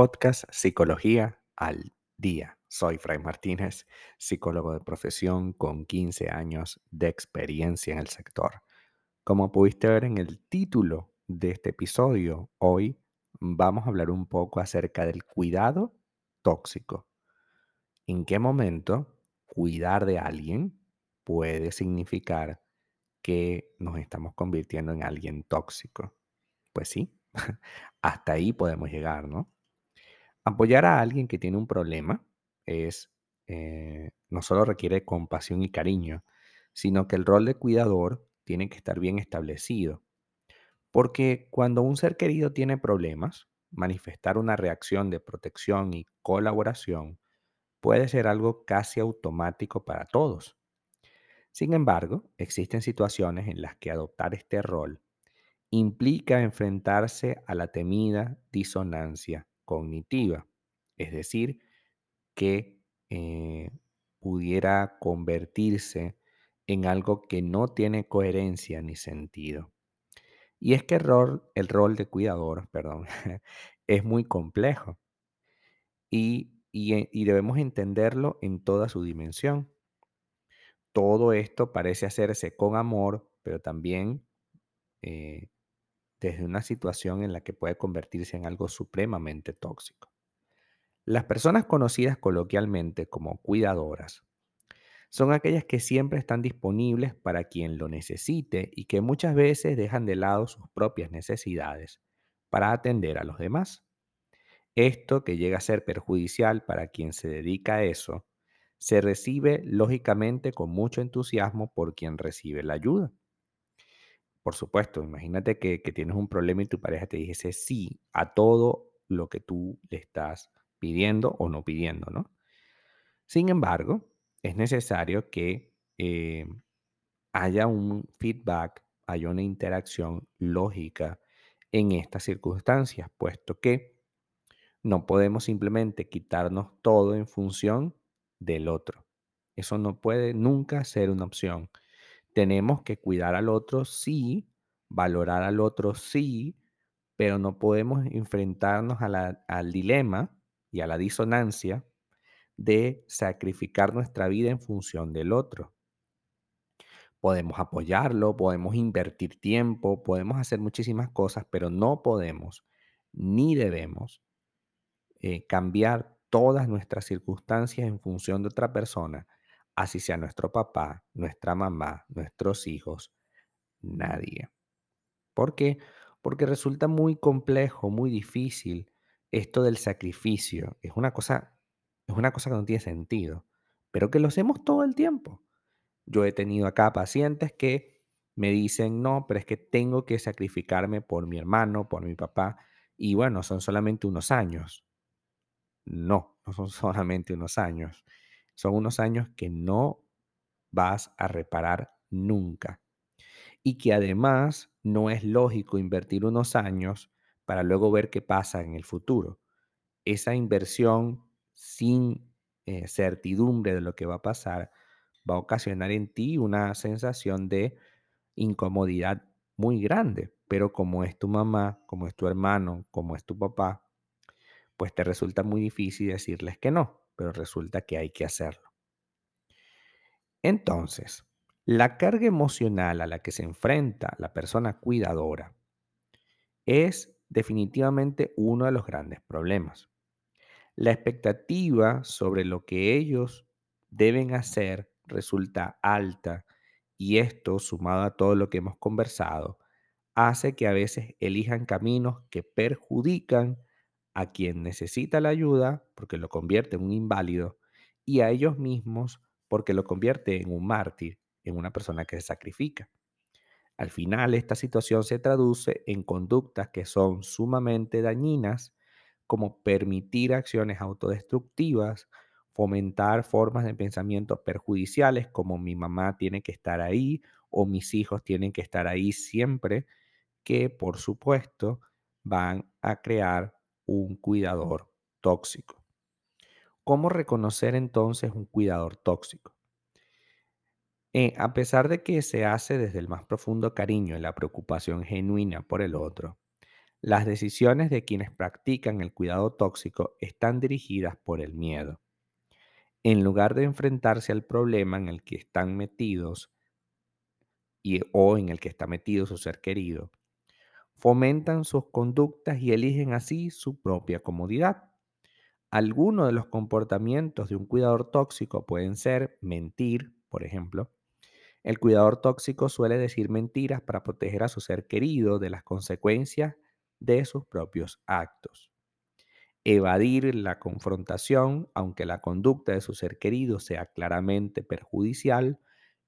podcast Psicología al Día. Soy Fray Martínez, psicólogo de profesión con 15 años de experiencia en el sector. Como pudiste ver en el título de este episodio, hoy vamos a hablar un poco acerca del cuidado tóxico. ¿En qué momento cuidar de alguien puede significar que nos estamos convirtiendo en alguien tóxico? Pues sí, hasta ahí podemos llegar, ¿no? Apoyar a alguien que tiene un problema es, eh, no solo requiere compasión y cariño, sino que el rol de cuidador tiene que estar bien establecido. Porque cuando un ser querido tiene problemas, manifestar una reacción de protección y colaboración puede ser algo casi automático para todos. Sin embargo, existen situaciones en las que adoptar este rol implica enfrentarse a la temida disonancia cognitiva, es decir, que eh, pudiera convertirse en algo que no tiene coherencia ni sentido. Y es que el rol, el rol de cuidador, perdón, es muy complejo y, y, debemos entenderlo en toda su dimensión. Todo esto parece hacerse con amor, pero también eh, desde una situación en la que puede convertirse en algo supremamente tóxico. Las personas conocidas coloquialmente como cuidadoras son aquellas que siempre están disponibles para quien lo necesite y que muchas veces dejan de lado sus propias necesidades para atender a los demás. Esto, que llega a ser perjudicial para quien se dedica a eso, se recibe lógicamente con mucho entusiasmo por quien recibe la ayuda. Por supuesto, imagínate que, tienes un problema y tu pareja te dijese sí a todo lo que tú le estás pidiendo o no pidiendo, ¿no? Sin embargo, es necesario que eh, haya un feedback, haya una interacción lógica en estas circunstancias, puesto que no podemos simplemente quitarnos todo en función del otro. Eso no puede nunca ser una opción. Tenemos que cuidar al otro, sí, valorar al otro, sí, pero no podemos enfrentarnos al dilema y a la disonancia de sacrificar nuestra vida en función del otro. Podemos apoyarlo, podemos invertir tiempo, podemos hacer muchísimas cosas, pero no podemos ni debemos eh, cambiar todas nuestras circunstancias en función de otra persona así sea nuestro papá, nuestra mamá, nuestros hijos, nadie. ¿Por qué? Porque resulta muy complejo, muy difícil esto del sacrificio. Es una cosa, es una cosa que no tiene sentido, pero que lo hacemos todo el tiempo. Yo he tenido acá pacientes que me dicen, no, pero es que tengo que sacrificarme por mi hermano, por mi papá, y bueno, son solamente unos años. No, no son solamente unos años. Son unos años que no vas a reparar nunca. Y que además no es lógico invertir unos años para luego ver qué pasa en el futuro. Esa inversión sin eh, certidumbre de lo que va a pasar va a ocasionar en ti una sensación de incomodidad muy grande. Pero como es tu mamá, como es tu hermano, como es tu papá, pues te resulta muy difícil decirles que no pero resulta que hay que hacerlo. Entonces, la carga emocional a la que se enfrenta la persona cuidadora es definitivamente uno de los grandes problemas. La expectativa sobre lo que ellos deben hacer resulta alta y esto, sumado a todo lo que hemos conversado, hace que a veces elijan caminos que perjudican a quien necesita la ayuda porque lo convierte en un inválido y a ellos mismos porque lo convierte en un mártir, en una persona que se sacrifica. Al final, esta situación se traduce en conductas que son sumamente dañinas, como permitir acciones autodestructivas, fomentar formas de pensamiento perjudiciales como mi mamá tiene que estar ahí o mis hijos tienen que estar ahí siempre, que por supuesto van a crear un cuidador tóxico. ¿Cómo reconocer entonces un cuidador tóxico? Eh, a pesar de que se hace desde el más profundo cariño y la preocupación genuina por el otro, Las decisiones de quienes practican el cuidado tóxico están dirigidas por el miedo. En lugar de enfrentarse al problema en el que están metidos y, o en el que está metido su ser querido, fomentan sus conductas y eligen así su propia comodidad. Algunos de los comportamientos de un cuidador tóxico pueden ser mentir, por ejemplo. El cuidador tóxico suele decir mentiras para proteger a su ser querido de las consecuencias de sus propios actos. Evadir la confrontación, aunque la conducta de su ser querido sea claramente perjudicial,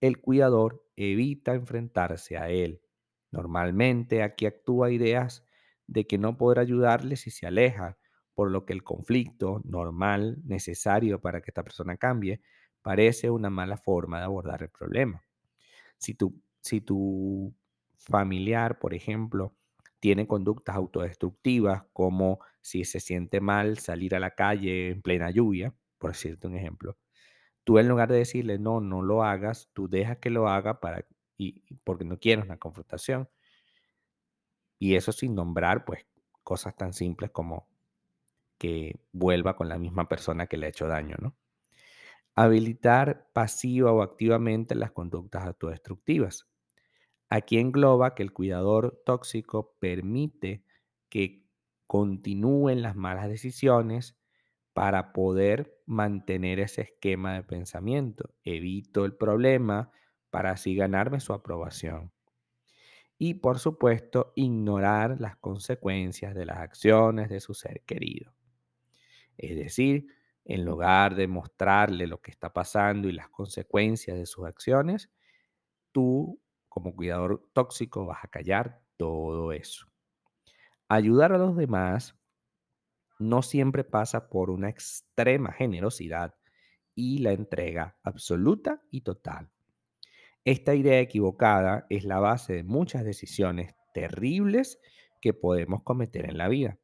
el cuidador evita enfrentarse a él. Normalmente aquí actúa ideas de que no podrá ayudarle si se aleja, por lo que el conflicto normal, necesario para que esta persona cambie, parece una mala forma de abordar el problema. Si tu, si tu familiar, por ejemplo, tiene conductas autodestructivas, como si se siente mal salir a la calle en plena lluvia, por decirte un ejemplo, tú en lugar de decirle, no, no lo hagas, tú dejas que lo haga para, y, porque no quieres una confrontación. Y eso sin nombrar, pues, cosas tan simples como que vuelva con la misma persona que le ha hecho daño, ¿no? Habilitar pasiva o activamente las conductas autodestructivas. Aquí engloba que el cuidador tóxico permite que continúen las malas decisiones para poder mantener ese esquema de pensamiento. Evito el problema para así ganarme su aprobación. Y por supuesto, ignorar las consecuencias de las acciones de su ser querido. Es decir, en lugar de mostrarle lo que está pasando y las consecuencias de sus acciones, tú como cuidador tóxico vas a callar todo eso. Ayudar a los demás no siempre pasa por una extrema generosidad y la entrega absoluta y total. Esta idea equivocada es la base de muchas decisiones terribles que podemos cometer en la vida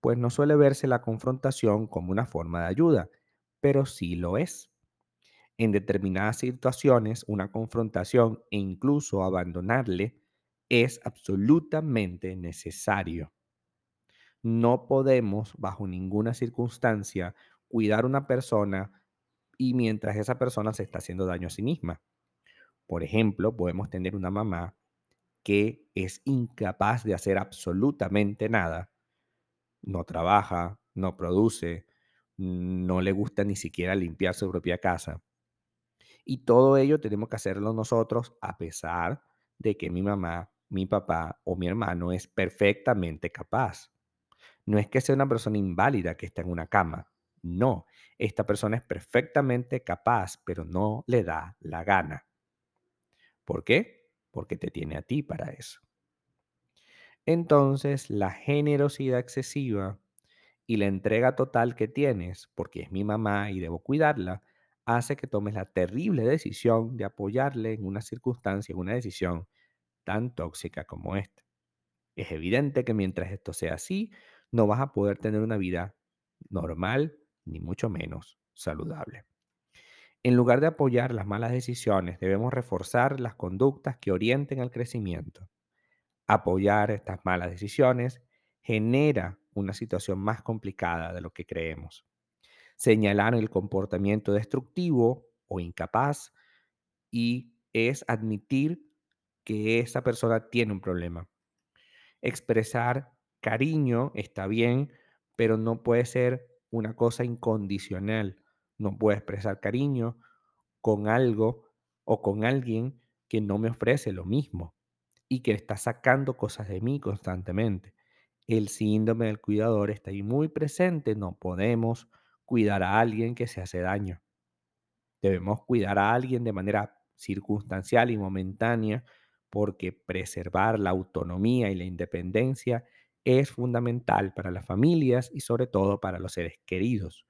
pues no suele verse la confrontación como una forma de ayuda, pero sí lo es. En determinadas situaciones, una confrontación e incluso abandonarle es absolutamente necesario. No podemos, bajo ninguna circunstancia, cuidar a una persona y mientras esa persona se está haciendo daño a sí misma. Por ejemplo, podemos tener una mamá que es incapaz de hacer absolutamente nada no trabaja, no produce, no le gusta ni siquiera limpiar su propia casa. Y todo ello tenemos que hacerlo nosotros a pesar de que mi mamá, mi papá o mi hermano es perfectamente capaz. No es que sea una persona inválida que está en una cama. No, esta persona es perfectamente capaz, pero no le da la gana. ¿Por qué? Porque te tiene a ti para eso. Entonces, la generosidad excesiva y la entrega total que tienes, porque es mi mamá y debo cuidarla, hace que tomes la terrible decisión de apoyarle en una circunstancia, en una decisión tan tóxica como esta. Es evidente que mientras esto sea así, no vas a poder tener una vida normal, ni mucho menos saludable. En lugar de apoyar las malas decisiones, debemos reforzar las conductas que orienten al crecimiento. Apoyar estas malas decisiones genera una situación más complicada de lo que creemos. Señalar el comportamiento destructivo o incapaz y es admitir que esa persona tiene un problema. Expresar cariño está bien, pero no puede ser una cosa incondicional. No puedo expresar cariño con algo o con alguien que no me ofrece lo mismo y que está sacando cosas de mí constantemente. El síndrome del cuidador está ahí muy presente. No podemos cuidar a alguien que se hace daño. Debemos cuidar a alguien de manera circunstancial y momentánea porque preservar la autonomía y la independencia es fundamental para las familias y sobre todo para los seres queridos.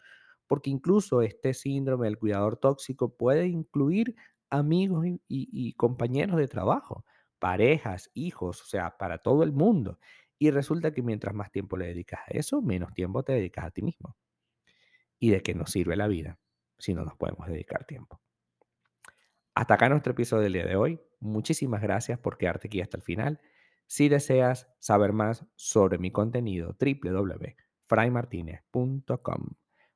Porque incluso este síndrome del cuidador tóxico puede incluir amigos y, compañeros de trabajo parejas, hijos, o sea, para todo el mundo. Y resulta que mientras más tiempo le dedicas a eso, menos tiempo te dedicas a ti mismo. ¿Y de qué nos sirve la vida si no nos podemos dedicar tiempo? Hasta acá nuestro episodio del día de hoy. Muchísimas gracias por quedarte aquí hasta el final. Si deseas saber más sobre mi contenido, www.fraymartinez.com.